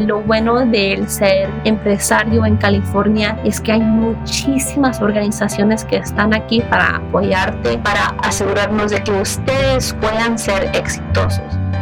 lo bueno del ser empresario en California es que hay muchísimas organizaciones que están aquí para apoyarte, para asegurarnos de que ustedes puedan ser exitosos.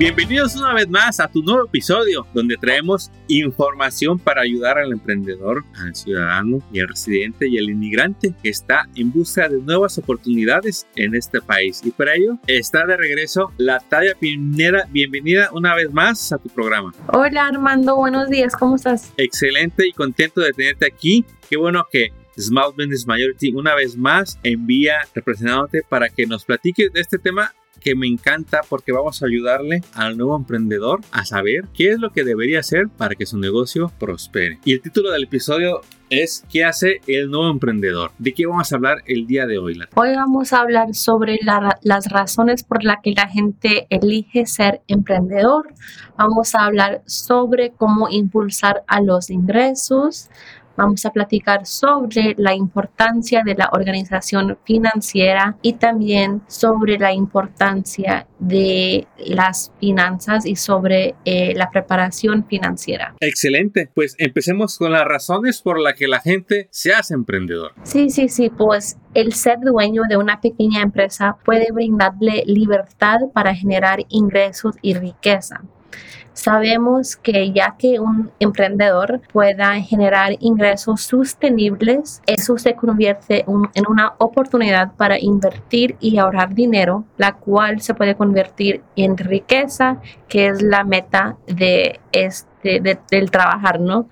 Bienvenidos una vez más a tu nuevo episodio donde traemos información para ayudar al emprendedor, al ciudadano y al residente y al inmigrante que está en busca de nuevas oportunidades en este país. Y para ello está de regreso la Tavia Pineda. Bienvenida una vez más a tu programa. Hola Armando, buenos días, ¿cómo estás? Excelente y contento de tenerte aquí. Qué bueno que Small Business Majority una vez más envía representándote para que nos platiques de este tema que me encanta porque vamos a ayudarle al nuevo emprendedor a saber qué es lo que debería hacer para que su negocio prospere. Y el título del episodio es ¿Qué hace el nuevo emprendedor? ¿De qué vamos a hablar el día de hoy? Hoy vamos a hablar sobre las razones por las que la gente elige ser emprendedor. Vamos a hablar sobre cómo impulsar a los ingresos. Vamos a platicar sobre la importancia de la organización financiera y también sobre la importancia de las finanzas y sobre eh, la preparación financiera. Excelente, pues empecemos con las razones por las que la gente se hace emprendedor. Sí, sí, sí, pues el ser dueño de una pequeña empresa puede brindarle libertad para generar ingresos y riqueza. Sabemos que ya que un emprendedor pueda generar ingresos sostenibles, eso se convierte en una oportunidad para invertir y ahorrar dinero, la cual se puede convertir en riqueza, que es la meta de este, del trabajar, ¿no?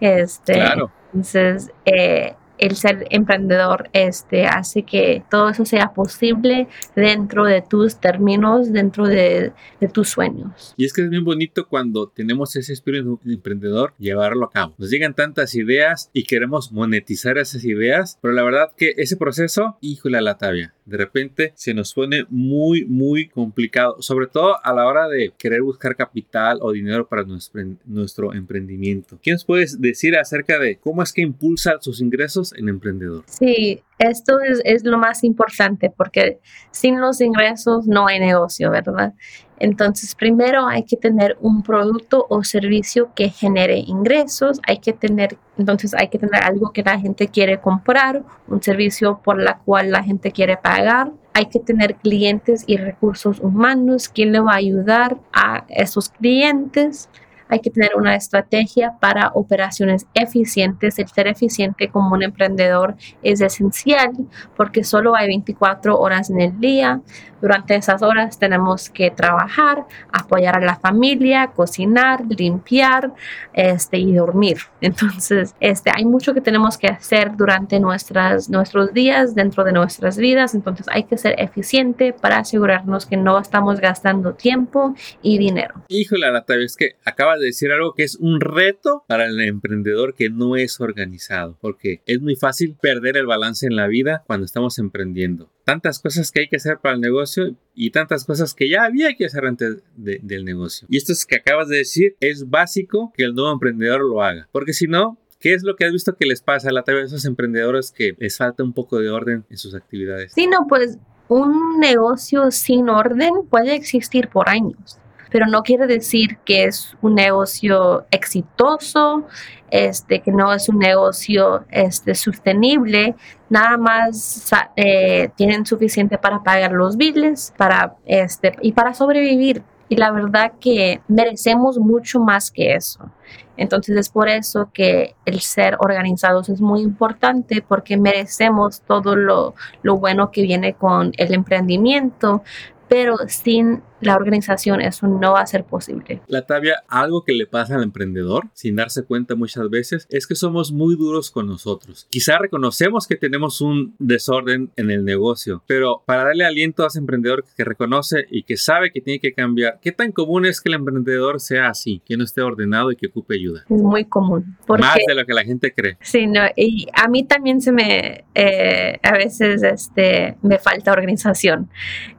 Este, claro. Entonces, eh, el ser emprendedor este, hace que todo eso sea posible dentro de tus términos, dentro de, tus sueños. Y es que es bien bonito cuando tenemos ese espíritu emprendedor llevarlo a cabo. Nos llegan tantas ideas y queremos monetizar esas ideas, pero la verdad que ese proceso, híjole la tabia, de repente se nos pone muy, muy complicado, sobre todo a la hora de querer buscar capital o dinero para nuestro, emprendimiento. ¿Qué nos puedes decir acerca de cómo es que impulsa sus ingresos en emprendedor? Sí, esto es, lo más importante porque sin los ingresos no hay negocio, ¿verdad? Entonces, primero hay que tener un producto o servicio que genere ingresos, hay que tener, entonces hay que tener algo que la gente quiere comprar, un servicio por la cual la gente quiere pagar, hay que tener clientes y recursos humanos, quién le va a ayudar a esos clientes hay que tener una estrategia para operaciones eficientes. El ser eficiente como un emprendedor es esencial porque solo hay 24 horas en el día. Durante esas horas tenemos que trabajar, apoyar a la familia, cocinar, limpiar este, y dormir. Entonces, este, hay mucho que tenemos que hacer durante nuestras, nuestros días, dentro de nuestras vidas. Entonces, hay que ser eficiente para asegurarnos que no estamos gastando tiempo y dinero. Híjole, Natalia, es que acaba de decir algo que es un reto para el emprendedor que no es organizado, porque es muy fácil perder el balance en la vida cuando estamos emprendiendo tantas cosas que hay que hacer para el negocio y tantas cosas que ya había que hacer antes del negocio. Y esto es que acabas de decir, es básico que el nuevo emprendedor lo haga, porque si no, ¿Qué es lo que has visto que les pasa a la de esos emprendedores que les falta un poco de orden en sus actividades? Sí, no, pues un negocio sin orden puede existir por años pero no quiere decir que es un negocio exitoso, este, que no es un negocio este, sostenible, nada más eh, tienen suficiente para pagar los billes para, este, y para sobrevivir. Y la verdad que merecemos mucho más que eso. Entonces es por eso que el ser organizados es muy importante porque merecemos todo lo, lo bueno que viene con el emprendimiento, pero sin la organización eso no va a ser posible. La tabia, algo que le pasa al emprendedor sin darse cuenta muchas veces es que somos muy duros con nosotros. Quizá reconocemos que tenemos un desorden en el negocio, pero para darle aliento a ese emprendedor que reconoce y que sabe que tiene que cambiar, ¿qué tan común es que el emprendedor sea así, que no esté ordenado y que ocupe ayuda? Es muy común. Más de lo que la gente cree. Sí, no, y a mí también se me, eh, a veces este, me falta organización.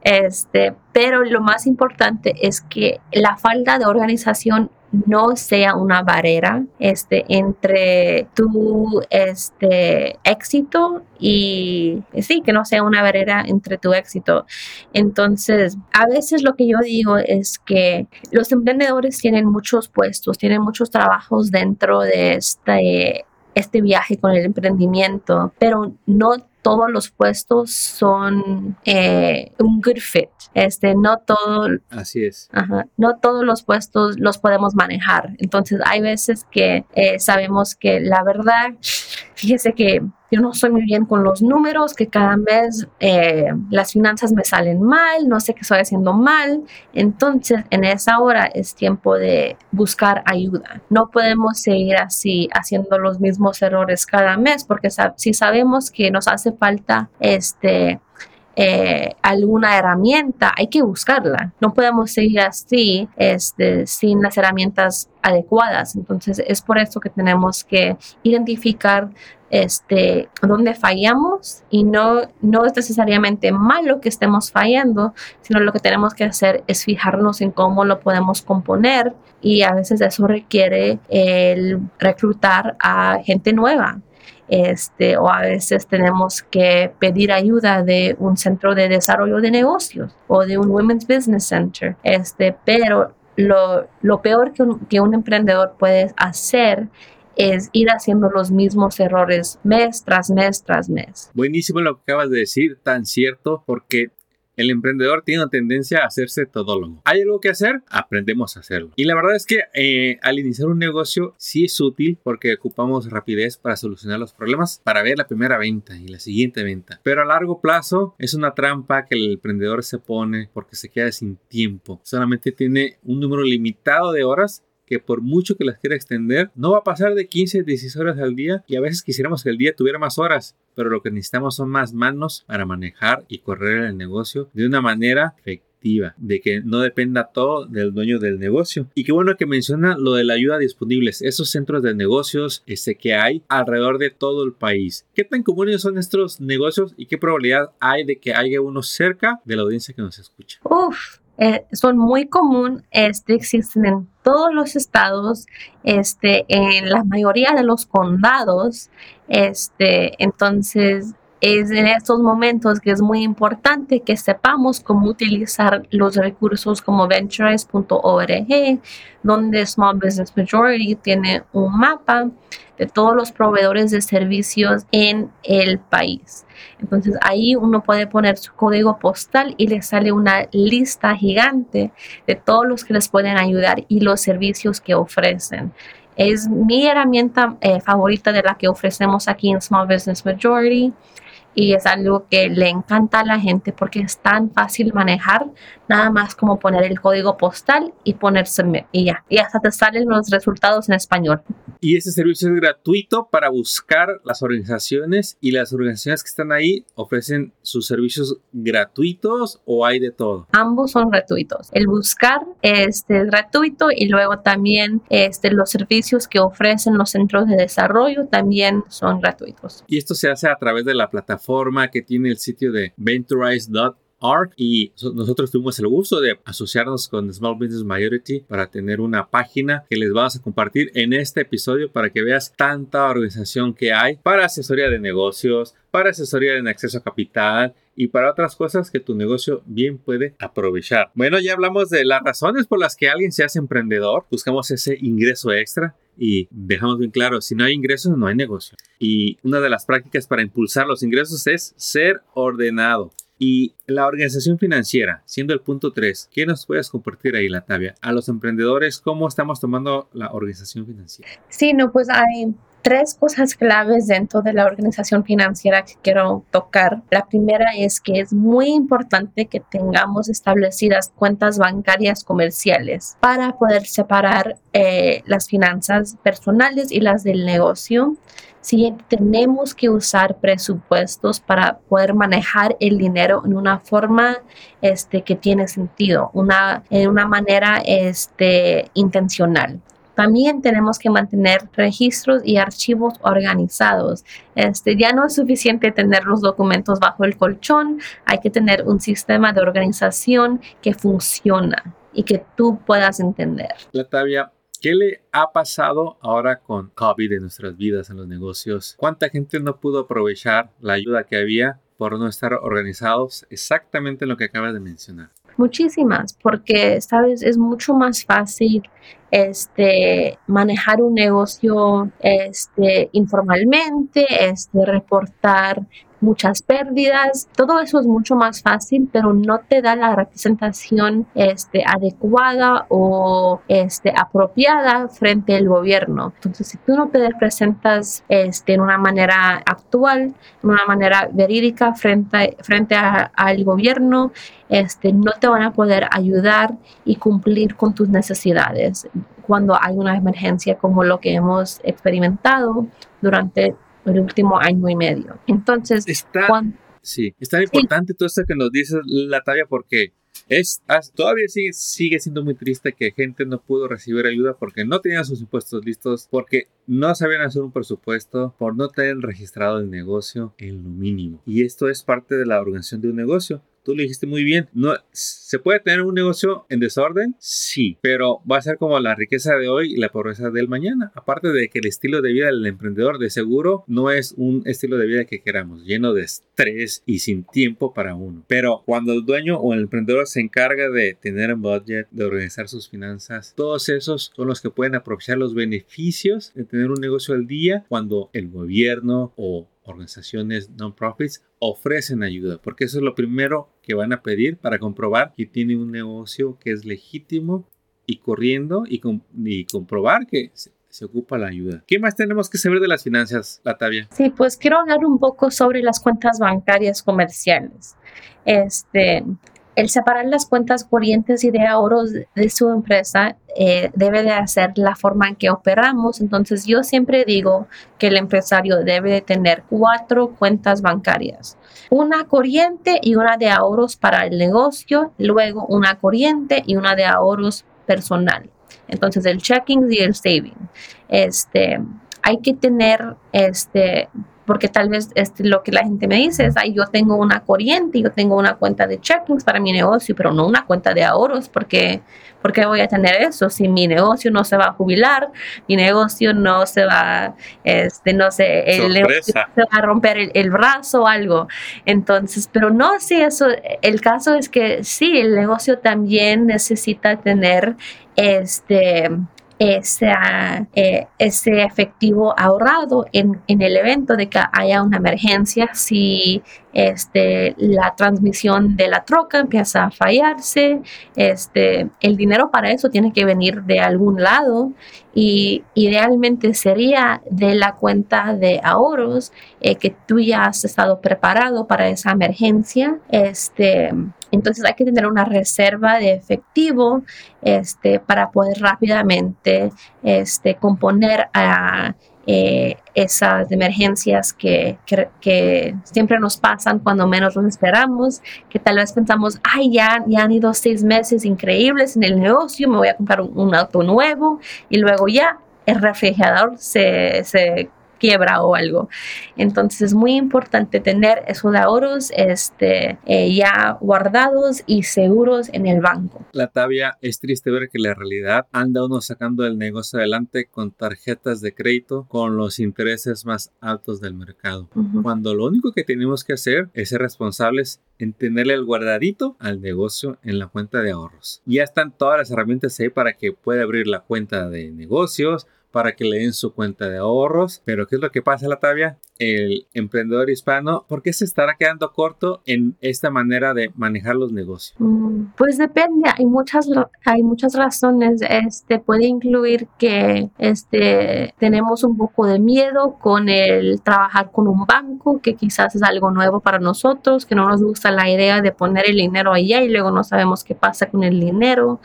Este, pero lo más importante es que la falta de organización no sea una barrera este, entre tu este, éxito y sí, que no sea una barrera entre tu éxito. Entonces, a veces lo que yo digo es que los emprendedores tienen muchos puestos, tienen muchos trabajos dentro de este este viaje con el emprendimiento, pero no todos los puestos son eh, un good fit. Este, no todo. Así es. no todos los puestos los podemos manejar. Entonces, hay veces que eh, sabemos que la verdad, fíjese que yo no soy muy bien con los números, que cada mes eh, las finanzas me salen mal, no sé qué estoy haciendo mal. Entonces, en esa hora es tiempo de buscar ayuda. No podemos seguir así haciendo los mismos errores cada mes, porque si sabemos que nos hace falta este eh, alguna herramienta, hay que buscarla. No podemos seguir así este, sin las herramientas adecuadas. Entonces es por eso que tenemos que identificar este, dónde fallamos y no, no es necesariamente malo que estemos fallando, sino lo que tenemos que hacer es fijarnos en cómo lo podemos componer y a veces eso requiere el reclutar a gente nueva este, o a veces tenemos que pedir ayuda de un centro de desarrollo de negocios o de un Women's Business Center. Este, pero lo, peor que un emprendedor puede hacer es ir haciendo los mismos errores mes tras mes tras mes. Buenísimo lo que acabas de decir, tan cierto, porque el emprendedor tiene una tendencia a hacerse todólogo. ¿Hay algo que hacer? Aprendemos a hacerlo. Y la verdad es que eh, al iniciar un negocio sí es útil porque ocupamos rapidez para solucionar los problemas, para ver la primera venta y la siguiente venta. Pero a largo plazo es una trampa que el emprendedor se pone porque se queda sin tiempo. Solamente tiene un número limitado de horas que por mucho que las quiera extender, no va a pasar de 15 a 16 horas al día y a veces quisiéramos que el día tuviera más horas, pero lo que necesitamos son más manos para manejar y correr el negocio de una manera efectiva de que no dependa todo del dueño del negocio. Y qué bueno que menciona lo de la ayuda disponibles, esos centros de negocios este, que hay alrededor de todo el país. ¿Qué tan comunes son estos negocios y qué probabilidad hay de que haya uno cerca de la audiencia que nos escucha? Uf, eh, son muy común, este, existen en todos los estados, este, en la mayoría de los condados, este, entonces es en estos momentos que es muy importante que sepamos cómo utilizar los recursos como ventures.org, donde Small Business Majority tiene un mapa de todos los proveedores de servicios en el país. Entonces ahí uno puede poner su código postal y le sale una lista gigante de todos los que les pueden ayudar y los servicios que ofrecen. Es mi herramienta eh, favorita de la que ofrecemos aquí en Small Business Majority y es algo que le encanta a la gente porque es tan fácil manejar, nada más como poner el código postal y poner submit y ya, y hasta te salen los resultados en español. Y ese servicio es gratuito para buscar las organizaciones y las organizaciones que están ahí ofrecen sus servicios gratuitos o hay de todo. Ambos son gratuitos. El buscar este, es gratuito y luego también este, los servicios que ofrecen los centros de desarrollo también son gratuitos. Y esto se hace a través de la plataforma que tiene el sitio de venturize.com y nosotros tuvimos el gusto de asociarnos con Small Business Majority para tener una página que les vamos a compartir en este episodio para que veas tanta organización que hay para asesoría de negocios, para asesoría en acceso a capital y para otras cosas que tu negocio bien puede aprovechar. Bueno, ya hablamos de las razones por las que alguien se hace emprendedor. Buscamos ese ingreso extra y dejamos bien claro, si no hay ingresos no hay negocio. Y una de las prácticas para impulsar los ingresos es ser ordenado. Y la organización financiera, siendo el punto 3, ¿qué nos puedes compartir ahí, Latavia? A los emprendedores, ¿cómo estamos tomando la organización financiera? Sí, no, pues hay tres cosas claves dentro de la organización financiera que quiero tocar. La primera es que es muy importante que tengamos establecidas cuentas bancarias comerciales para poder separar eh, las finanzas personales y las del negocio. Siguiente, tenemos que usar presupuestos para poder manejar el dinero en una forma este, que tiene sentido, una, en una manera este, intencional. También tenemos que mantener registros y archivos organizados. Este, ya no es suficiente tener los documentos bajo el colchón, hay que tener un sistema de organización que funciona y que tú puedas entender. Latavia, ¿Qué le ha pasado ahora con COVID en nuestras vidas, en los negocios? ¿Cuánta gente no pudo aprovechar la ayuda que había por no estar organizados exactamente en lo que acabas de mencionar? Muchísimas, porque, sabes, es mucho más fácil este, manejar un negocio este, informalmente, este, reportar muchas pérdidas, todo eso es mucho más fácil, pero no te da la representación este, adecuada o este, apropiada frente al gobierno. Entonces, si tú no te representas este, en una manera actual, en una manera verídica frente, frente al gobierno, este, no te van a poder ayudar y cumplir con tus necesidades cuando hay una emergencia como lo que hemos experimentado durante el último año y medio. Entonces, está, sí, es tan importante todo esto que nos dice la talla porque es, todavía sigue, sigue siendo muy triste que gente no pudo recibir ayuda porque no tenían sus impuestos listos, porque no sabían hacer un presupuesto, por no tener registrado el negocio en lo mínimo. Y esto es parte de la organización de un negocio tú lo dijiste muy bien. No, ¿Se puede tener un negocio en desorden? Sí, pero va a ser como la riqueza de hoy y la pobreza del mañana. Aparte de que el estilo de vida del emprendedor de seguro no es un estilo de vida que queramos, lleno de estrés y sin tiempo para uno. Pero cuando el dueño o el emprendedor se encarga de tener un budget, de organizar sus finanzas, todos esos son los que pueden aprovechar los beneficios de tener un negocio al día cuando el gobierno o organizaciones non-profits ofrecen ayuda, porque eso es lo primero que van a pedir para comprobar que tiene un negocio que es legítimo y corriendo y, comprobar que se, ocupa la ayuda. ¿Qué más tenemos que saber de las finanzas, Latavia? Sí, pues quiero hablar un poco sobre las cuentas bancarias comerciales. Este, el separar las cuentas corrientes y de ahorros de su empresa eh, debe de hacer la forma en que operamos. Entonces yo siempre digo que el empresario debe de tener cuatro cuentas bancarias. Una corriente y una de ahorros para el negocio, luego una corriente y una de ahorros personal. Entonces el checking y el saving. Este, hay que tener este, porque tal vez este, lo que la gente me dice es, ay, yo tengo una corriente, yo tengo una cuenta de checkings para mi negocio, pero no una cuenta de ahorros, porque ¿por qué voy a tener eso? Si mi negocio no se va a jubilar, mi negocio no se va, este, no sé, el se va a romper el, brazo o algo. Entonces, pero no, sí, eso, el caso es que sí, el negocio también necesita tener este eh, ese efectivo ahorrado en, en, el evento de que haya una emergencia, si este, la transmisión de la troca empieza a fallarse, este, el dinero para eso tiene que venir de algún lado y idealmente sería de la cuenta de ahorros eh, que tú ya has estado preparado para esa emergencia. Este, entonces hay que tener una reserva de efectivo este, para poder rápidamente este, componer a eh, esas emergencias que, que, siempre nos pasan cuando menos nos esperamos, que tal vez pensamos, ay, ya, ya han ido seis meses increíbles en el negocio, me voy a comprar un, auto nuevo y luego ya el refrigerador se, se quiebra o algo. Entonces es muy importante tener esos ahorros este, eh, ya guardados y seguros en el banco. La tabia es triste ver que la realidad anda uno sacando el negocio adelante con tarjetas de crédito con los intereses más altos del mercado. Cuando lo único que tenemos que hacer es ser responsables en tenerle el guardadito al negocio en la cuenta de ahorros. Ya están todas las herramientas ahí para que pueda abrir la cuenta de negocios, para que le den su cuenta de ahorros. Pero ¿qué es lo que pasa, Latavia? El emprendedor hispano, ¿por qué se estará quedando corto en esta manera de manejar los negocios? Mm, pues depende, hay muchas, hay muchas razones. Este puede incluir que este, tenemos un poco de miedo con el trabajar con un banco, que quizás es algo nuevo para nosotros, que no nos gusta la idea de poner el dinero allá y luego no sabemos qué pasa con el dinero.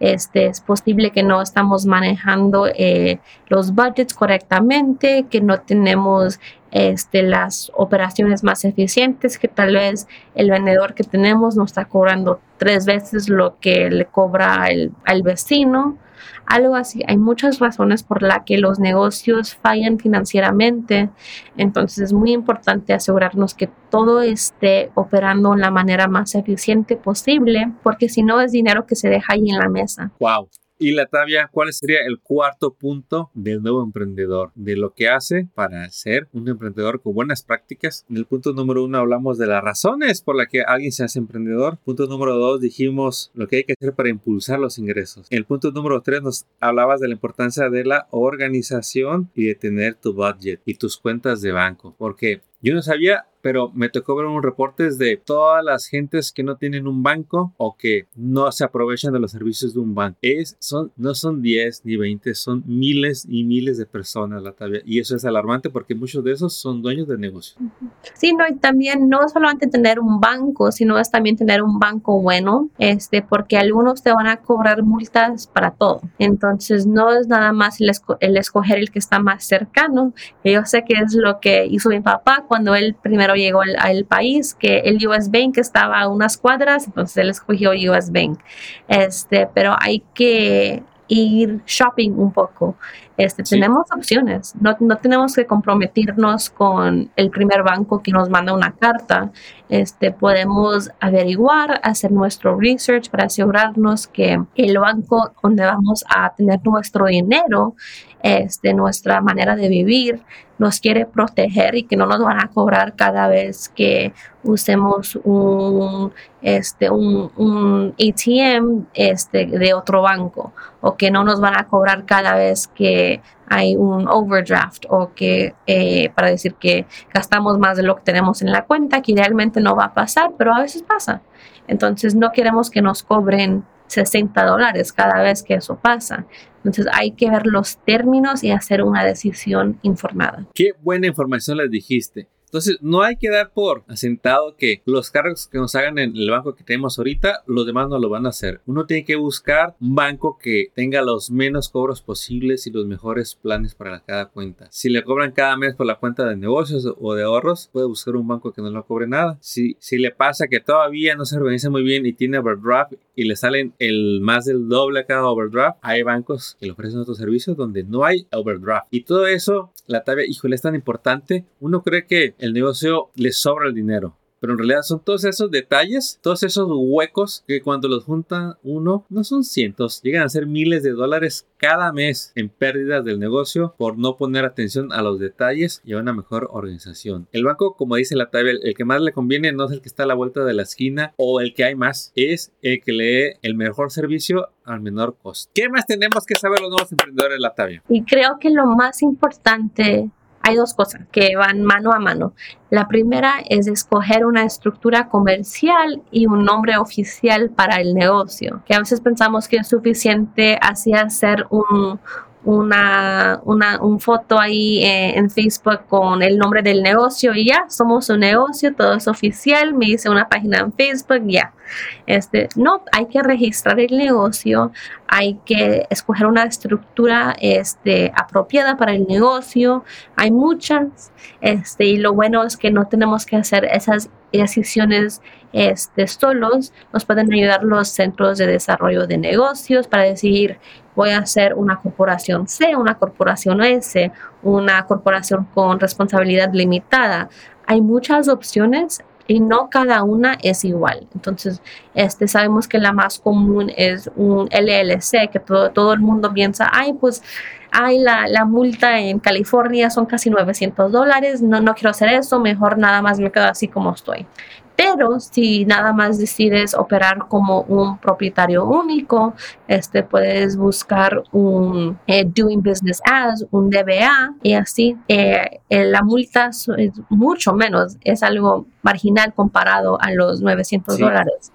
Este, es posible que no estamos manejando eh, los budgets correctamente, que no tenemos este, las operaciones más eficientes, que tal vez el vendedor que tenemos nos está cobrando tres veces lo que le cobra el, al vecino algo así. Hay muchas razones por las que los negocios fallan financieramente, entonces es muy importante asegurarnos que todo esté operando en la manera más eficiente posible, porque si no es dinero que se deja ahí en la mesa. Wow. Y la Latavia, ¿cuál sería el cuarto punto del nuevo emprendedor? De lo que hace para ser un emprendedor con buenas prácticas. En el punto número uno hablamos de las razones por las que alguien se hace emprendedor. Punto número dos dijimos lo que hay que hacer para impulsar los ingresos. En el punto número tres nos hablabas de la importancia de la organización y de tener tu budget y tus cuentas de banco. Porque yo no sabía pero me tocó ver unos reportes de todas las gentes que no tienen un banco o que no se aprovechan de los servicios de un banco. Es, son, no son 10 ni 20, son miles y miles de personas la Y eso es alarmante porque muchos de esos son dueños de negocio. Sí, no, y también no solamente tener un banco, sino es también tener un banco bueno, este, porque algunos te van a cobrar multas para todo. Entonces no es nada más el, el escoger el que está más cercano. Yo sé que es lo que hizo mi papá cuando él primero llegó al, país, que el US Bank estaba a unas cuadras, entonces él escogió US Bank. Este, pero hay que ir shopping un poco. Este, Tenemos opciones, no, no, tenemos que comprometernos con el primer banco que nos manda una carta. Este, podemos averiguar, hacer nuestro research para asegurarnos que el banco donde vamos a tener nuestro dinero, este, nuestra manera de vivir, nos quiere proteger y que no nos van a cobrar cada vez que usemos un, este, un, un ATM este, de otro banco o que no nos van a cobrar cada vez que hay un overdraft o que eh, para decir que gastamos más de lo que tenemos en la cuenta, que idealmente no va a pasar, pero a veces pasa. Entonces no queremos que nos cobren 60 dólares cada vez que eso pasa. Entonces hay que ver los términos y hacer una decisión informada. Qué buena información les dijiste. Entonces, no hay que dar por asentado que los cargos que nos hagan en el banco que tenemos ahorita, los demás no lo van a hacer. Uno tiene que buscar un banco que tenga los menos cobros posibles y los mejores planes para cada cuenta. Si le cobran cada mes por la cuenta de negocios o de ahorros, puede buscar un banco que no le cobre nada. Si, si le pasa que todavía no se organiza muy bien y tiene overdraft y le salen el más del doble a cada overdraft, hay bancos que le ofrecen otros servicios donde no hay overdraft. Y todo eso, la tabla, híjole, es tan importante. Uno cree que el negocio le sobra el dinero. Pero en realidad son todos esos detalles, todos esos huecos que cuando los junta uno, no son cientos, llegan a ser miles de dólares cada mes en pérdidas del negocio por no poner atención a los detalles y a una mejor organización. El banco, como dice la tabla, el que más le conviene no es el que está a la vuelta de la esquina o el que hay más, es el que le dé el mejor servicio al menor costo. ¿Qué más tenemos que saber los nuevos emprendedores de la tabla? Y creo que lo más importante hay dos cosas que van mano a mano. La primera es escoger una estructura comercial y un nombre oficial para el negocio, que a veces pensamos que es suficiente así hacer un, una, una un foto ahí eh, en Facebook con el nombre del negocio y ya, somos un negocio, todo es oficial, me hice una página en Facebook, ya. Este, no, hay que registrar el negocio, hay que escoger una estructura este, apropiada para el negocio, hay muchas, este, y lo bueno es que no tenemos que hacer esas decisiones este, solos, nos pueden ayudar los centros de desarrollo de negocios para decidir voy a hacer una corporación C, una corporación S, una corporación con responsabilidad limitada. Hay muchas opciones y no cada una es igual. Entonces, este, sabemos que la más común es un LLC, que todo, todo el mundo piensa, ay, pues, ay, la, la, multa en California son casi 900 dólares, no, no quiero hacer eso, mejor nada más me quedo así como estoy. Pero si nada más decides operar como un propietario único, este, puedes buscar un eh, Doing Business As, un DBA, y así eh, eh, la multa es mucho menos, es algo marginal comparado a los 900 dólares.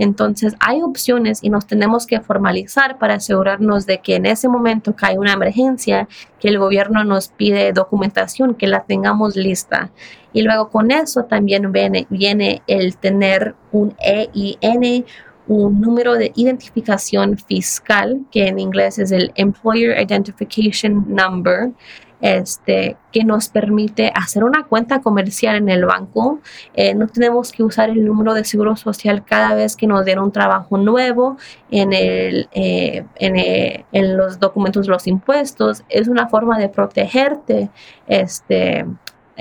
Entonces hay opciones y nos tenemos que formalizar para asegurarnos de que en ese momento que hay una emergencia, que el gobierno nos pide documentación, que la tengamos lista. Y luego con eso también viene, viene el tener un EIN, un número de identificación fiscal, que en inglés es el Employer Identification Number, este, que nos permite hacer una cuenta comercial en el banco. Eh, no tenemos que usar el número de seguro social cada vez que nos den un trabajo nuevo en, el, eh, en, en los documentos de los impuestos. Es una forma de protegerte este,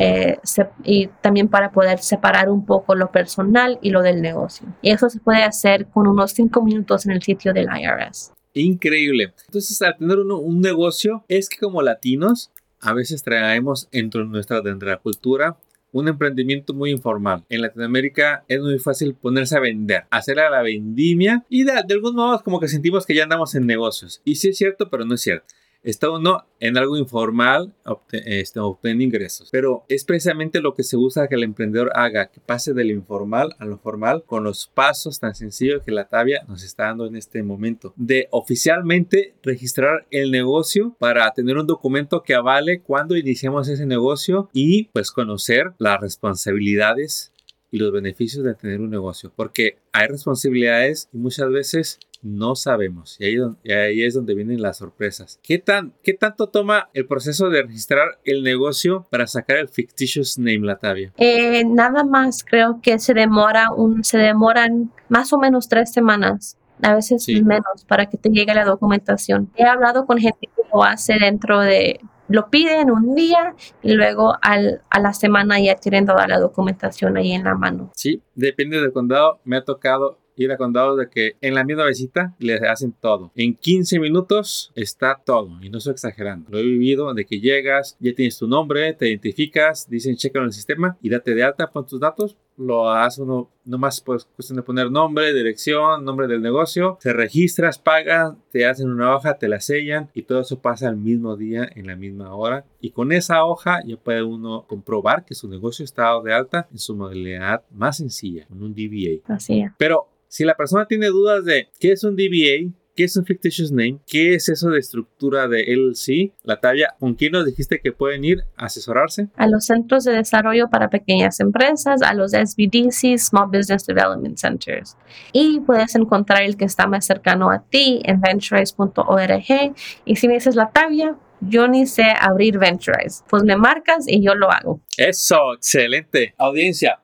eh, y también para poder separar un poco lo personal y lo del negocio. Y eso se puede hacer con unos cinco minutos en el sitio del IRS. Increíble. Entonces, al tener uno, un negocio, es que como latinos, a veces traemos dentro de nuestra, dentro de la cultura un emprendimiento muy informal. En Latinoamérica es muy fácil ponerse a vender, hacer a la vendimia y de, de algún modo como que sentimos que ya andamos en negocios. Y sí es cierto, pero no es cierto está uno en algo informal este, obteniendo ingresos. Pero es precisamente lo que se usa que el emprendedor haga, que pase del informal a lo formal con los pasos tan sencillos que la Tabia nos está dando en este momento. De oficialmente registrar el negocio para tener un documento que avale cuando iniciamos ese negocio y pues conocer las responsabilidades y los beneficios de tener un negocio. Porque hay responsabilidades y muchas veces no sabemos. Y ahí, es donde vienen las sorpresas. ¿Qué, tan, ¿Qué tanto toma el proceso de registrar el negocio para sacar el fictitious name, Latavia? Eh, nada más, creo que se demora un, se demoran más o menos tres semanas. A veces menos para que te llegue la documentación. He hablado con gente que lo hace dentro de lo piden un día y luego al, a la semana ya tienen toda la documentación ahí en la mano. Sí, depende del condado. Me ha tocado ir a condados de que en la misma visita le hacen todo. En 15 minutos está todo y no estoy exagerando. Lo he vivido de que llegas, ya tienes tu nombre, te identificas, dicen checa en el sistema y date de alta, pon tus datos. Lo hace uno nomás pues cuestión de poner nombre, dirección, nombre del negocio, te registras, pagas, te hacen una hoja, te la sellan y todo eso pasa al mismo día en la misma hora y con esa hoja ya puede uno comprobar que su negocio está dado de alta en su modalidad más sencilla, con un DBA. Así es. Pero si la persona tiene dudas de qué es un DBA, qué es un fictitious name, qué es eso de estructura de LLC, la talla, ¿con quién nos dijiste que pueden ir a asesorarse? A los centros de desarrollo para pequeñas empresas, a los SBDC, Small Business Development Centers. Y puedes encontrar el que está más cercano a ti en venturize.org. Y si me dices la talla, yo ni sé abrir Venturize. Pues me marcas y yo lo hago. Eso, excelente. Audiencia,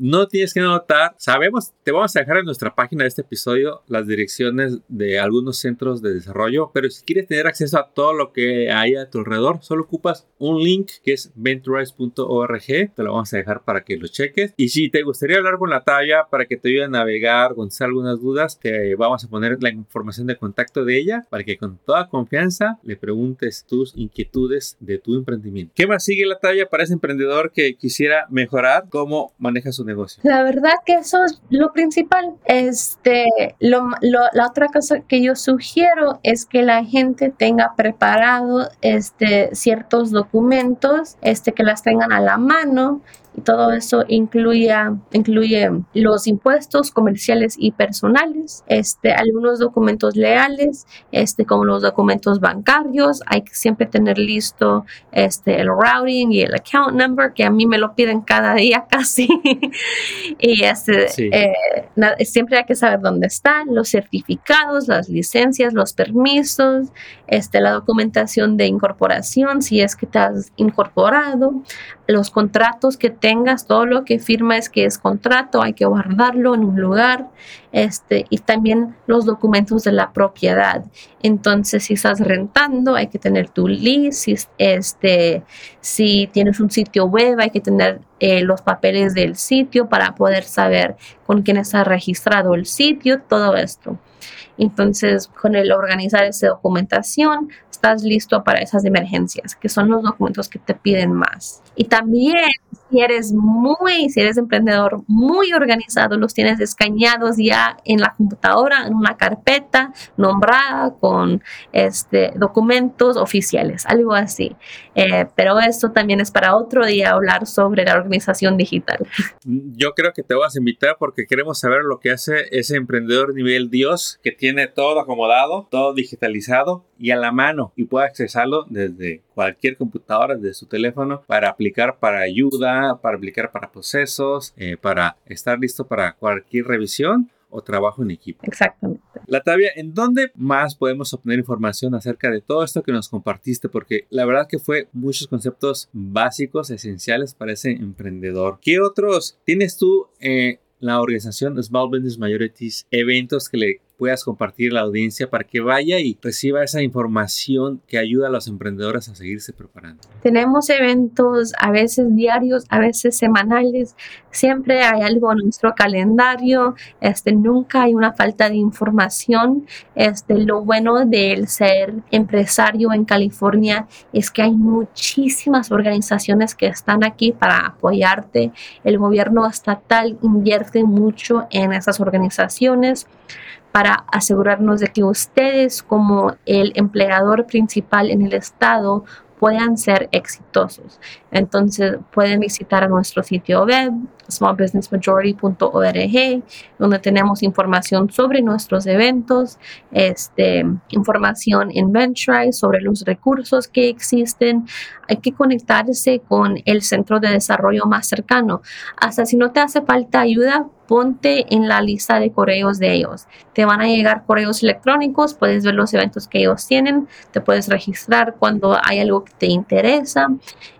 no tienes que anotar. Sabemos, te vamos a dejar en nuestra página de este episodio las direcciones de algunos centros de desarrollo, pero si quieres tener acceso a todo lo que hay a tu alrededor, solo ocupas un link que es venturize.org. Te lo vamos a dejar para que lo cheques. Y si te gustaría hablar con la talla para que te ayude a navegar, con algunas dudas, te vamos a poner la información de contacto de ella para que con toda confianza le preguntes tus inquietudes de tu emprendimiento. ¿Qué más sigue la talla para ese emprendedor que quisiera mejorar cómo maneja su negocio? La verdad que eso es lo principal. Este, la otra cosa que yo sugiero es que la gente tenga preparado este, ciertos documentos, este, que las tengan a la mano y todo eso incluye, incluye los impuestos comerciales y personales, este, algunos documentos leales, este, como los documentos bancarios. Hay que siempre tener listo este, el routing y el account number, que a mí me lo piden cada día casi. y este, eh, siempre hay que saber dónde están los certificados, las licencias, los permisos, este, la documentación de incorporación, si es que te has incorporado, los contratos que tengas, todo lo que firma es que es contrato, hay que guardarlo en un lugar, este, y también los documentos de la propiedad. Entonces, si estás rentando, hay que tener tu lease, si, este, si tienes un sitio web, hay que tener eh, los papeles del sitio para poder saber con quién está registrado el sitio, todo esto. Entonces, con el organizar esa documentación, estás listo para esas emergencias, que son los documentos que te piden más. Y también, si eres muy, si eres emprendedor muy organizado, los tienes escaneados ya en la computadora, en una carpeta nombrada con este, documentos oficiales, algo así. Eh, pero esto también es para otro día hablar sobre la organización digital. Yo creo que te vas a invitar porque queremos saber lo que hace ese emprendedor nivel Dios que tiene todo acomodado, todo digitalizado y a la mano y puede accesarlo desde cualquier computadora, desde su teléfono para aplicar para ayuda, para aplicar para procesos, eh, para estar listo para cualquier revisión o trabajo en equipo. Exactamente. Latavia, ¿en dónde más podemos obtener información acerca de todo esto que nos compartiste? Porque la verdad que fue muchos conceptos básicos, esenciales para ese emprendedor. ¿Qué otros tienes tú eh, la organización Small Business Majorities eventos que le puedas compartir a la audiencia para que vaya y reciba esa información que ayuda a los emprendedores a seguirse preparando. Tenemos eventos a veces diarios, a veces semanales. Siempre hay algo en nuestro calendario. Este, nunca hay una falta de información. Este, lo bueno del ser empresario en California es que hay muchísimas organizaciones que están aquí para apoyarte. El gobierno estatal invierte mucho en esas organizaciones para asegurarnos de que ustedes como el empleador principal en el estado puedan ser exitosos. Entonces pueden visitar nuestro sitio web smallbusinessmajority.org donde tenemos información sobre nuestros eventos, este, información en Venturize sobre los recursos que existen. Hay que conectarse con el centro de desarrollo más cercano. Hasta si no te hace falta ayuda, ponte en la lista de correos de ellos. Te van a llegar correos electrónicos, puedes ver los eventos que ellos tienen, te puedes registrar cuando hay algo que te interesa.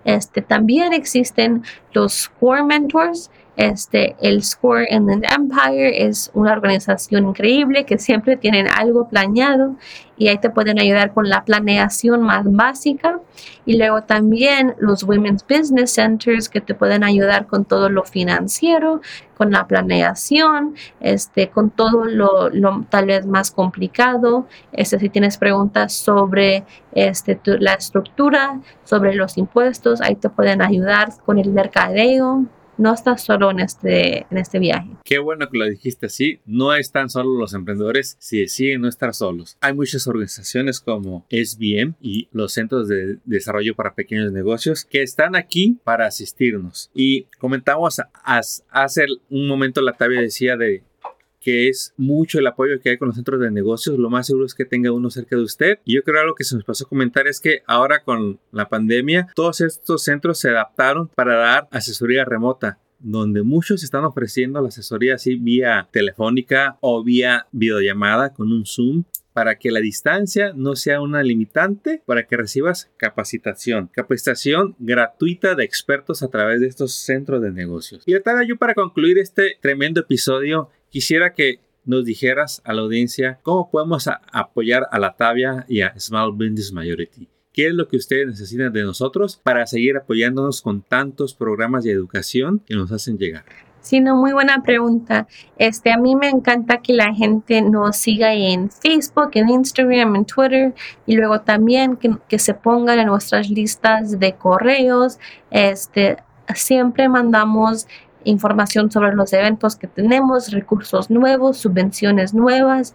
Este, también existen los Core Mentors este, el Score and the Empire es una organización increíble que siempre tienen algo planeado y ahí te pueden ayudar con la planeación más básica. Y luego también los Women's Business Centers que te pueden ayudar con todo lo financiero, con la planeación, este, con todo lo, lo tal vez más complicado. Este, si tienes preguntas sobre este, la estructura, sobre los impuestos, ahí te pueden ayudar con el mercadeo no estás solo en este, en este viaje. Qué bueno que lo dijiste así. No están solo los emprendedores si deciden no estar solos. Hay muchas organizaciones como SBM y los Centros de Desarrollo para Pequeños Negocios que están aquí para asistirnos. Y comentamos hace un momento la Tavia decía de que es mucho el apoyo que hay con los centros de negocios, lo más seguro es que tenga uno cerca de usted. Y yo creo algo que se nos pasó a comentar es que ahora con la pandemia, todos estos centros se adaptaron para dar asesoría remota donde muchos están ofreciendo la asesoría así vía telefónica o vía videollamada con un Zoom para que la distancia no sea una limitante para que recibas capacitación, capacitación gratuita de expertos a través de estos centros de negocios. Y tal yo para concluir este tremendo episodio quisiera que nos dijeras a la audiencia cómo podemos apoyar a la Tavia y a Small Business Majority. ¿Qué es lo que ustedes necesitan de nosotros para seguir apoyándonos con tantos programas de educación que nos hacen llegar? Sí, no, muy buena pregunta. Este, a mí me encanta que la gente nos siga en Facebook, en Instagram, en Twitter y luego también que, que se pongan en nuestras listas de correos. Este, siempre mandamos información sobre los eventos que tenemos, recursos nuevos, subvenciones nuevas.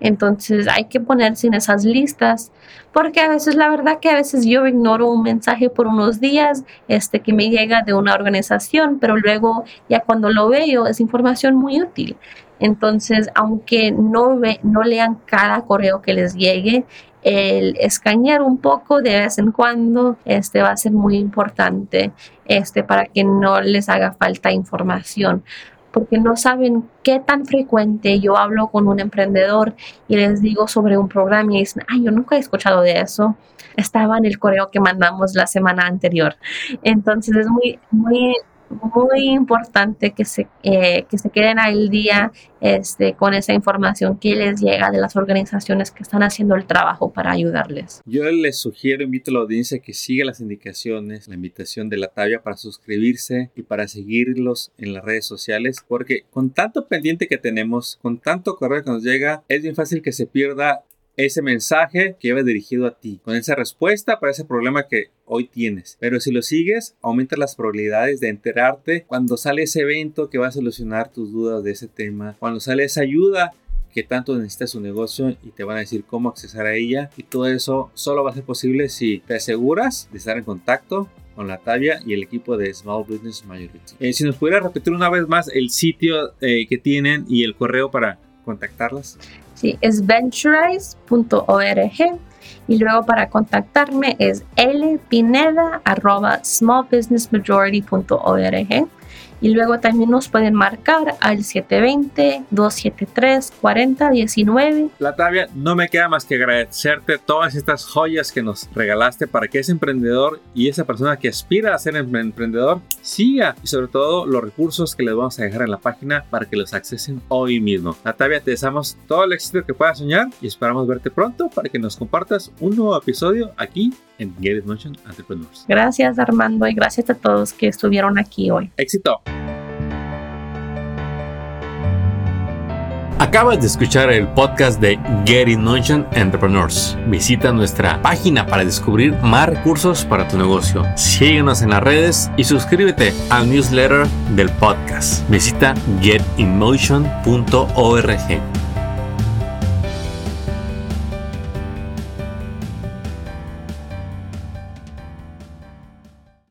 Entonces hay que ponerse en esas listas porque a veces la verdad que a veces yo ignoro un mensaje por unos días este que me llega de una organización, pero luego ya cuando lo veo es información muy útil. Entonces, aunque no, ve, no lean cada correo que les llegue, el escanear un poco de vez en cuando este va a ser muy importante este para que no les haga falta información porque no saben qué tan frecuente yo hablo con un emprendedor y les digo sobre un programa y dicen, ay, yo nunca he escuchado de eso. Estaba en el correo que mandamos la semana anterior. Entonces es muy, muy muy importante que se, eh, que se queden al día este, con esa información que les llega de las organizaciones que están haciendo el trabajo para ayudarles. Yo les sugiero, invito a la audiencia que siga las indicaciones, la invitación de la talla para suscribirse y para seguirlos en las redes sociales, porque con tanto pendiente que tenemos, con tanto correo que nos llega, es bien fácil que se pierda ese mensaje que va dirigido a ti, con esa respuesta para ese problema que hoy tienes. Pero si lo sigues, aumenta las probabilidades de enterarte cuando sale ese evento que va a solucionar tus dudas de ese tema, cuando sale esa ayuda que tanto necesita su negocio y te van a decir cómo accesar a ella y todo eso solo va a ser posible si te aseguras de estar en contacto con la Tavia y el equipo de Small Business Majority. Eh, si nos pudiera repetir una vez más el sitio eh, que tienen y el correo para contactarlas. Sí, es venturize.org y luego para contactarme es lpineda.smallbusinessmajority.org Y luego también nos pueden marcar al 720-273-4019. Latavia, no me queda más que agradecerte todas estas joyas que nos regalaste para que ese emprendedor y esa persona que aspira a ser em-, emprendedor siga y sobre todo los recursos que les vamos a dejar en la página para que los accesen hoy mismo. Latavia, te deseamos todo el éxito que puedas soñar y esperamos verte pronto para que nos compartas un nuevo episodio aquí en Get It Motion Entrepreneurs. Gracias Armando y gracias a todos que estuvieron aquí hoy. Éxito. Acabas de escuchar el podcast de Get In Motion Entrepreneurs. Visita nuestra página para descubrir más recursos para tu negocio. Síguenos en las redes y suscríbete al newsletter del podcast. Visita getinmotion.org.